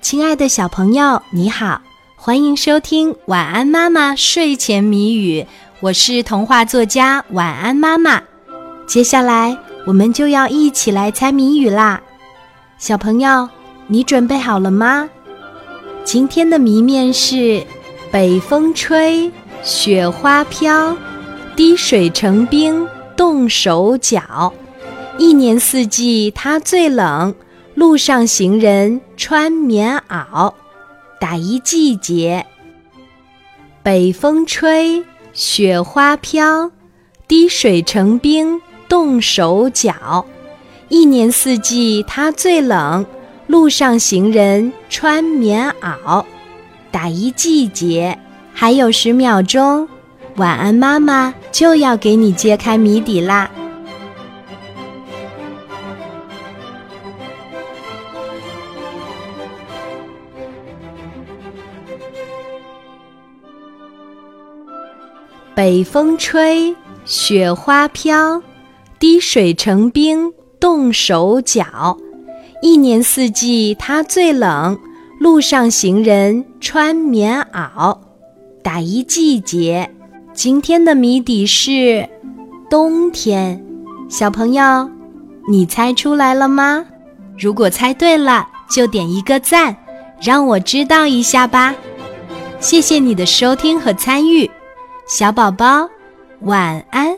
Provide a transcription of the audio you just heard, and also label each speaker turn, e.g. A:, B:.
A: 亲爱的小朋友，你好，欢迎收听《晚安妈妈睡前谜语》，我是童话作家晚安妈妈。接下来我们就要一起来猜谜语啦，小朋友，你准备好了吗？今天的谜面是：北风吹，雪花飘，滴水成冰冻手脚，一年四季它最冷。路上行人穿棉袄，打一季节。北风吹，雪花飘，滴水成冰冻手脚。一年四季它最冷，路上行人穿棉袄，打一季节。还有十秒钟，晚安妈妈就要给你揭开谜底啦。北风吹，雪花飘，滴水成冰冻手脚。一年四季它最冷，路上行人穿棉袄，打一季节。今天的谜底是冬天。小朋友，你猜出来了吗？如果猜对了，就点一个赞，让我知道一下吧。谢谢你的收听和参与。小宝宝，晚安。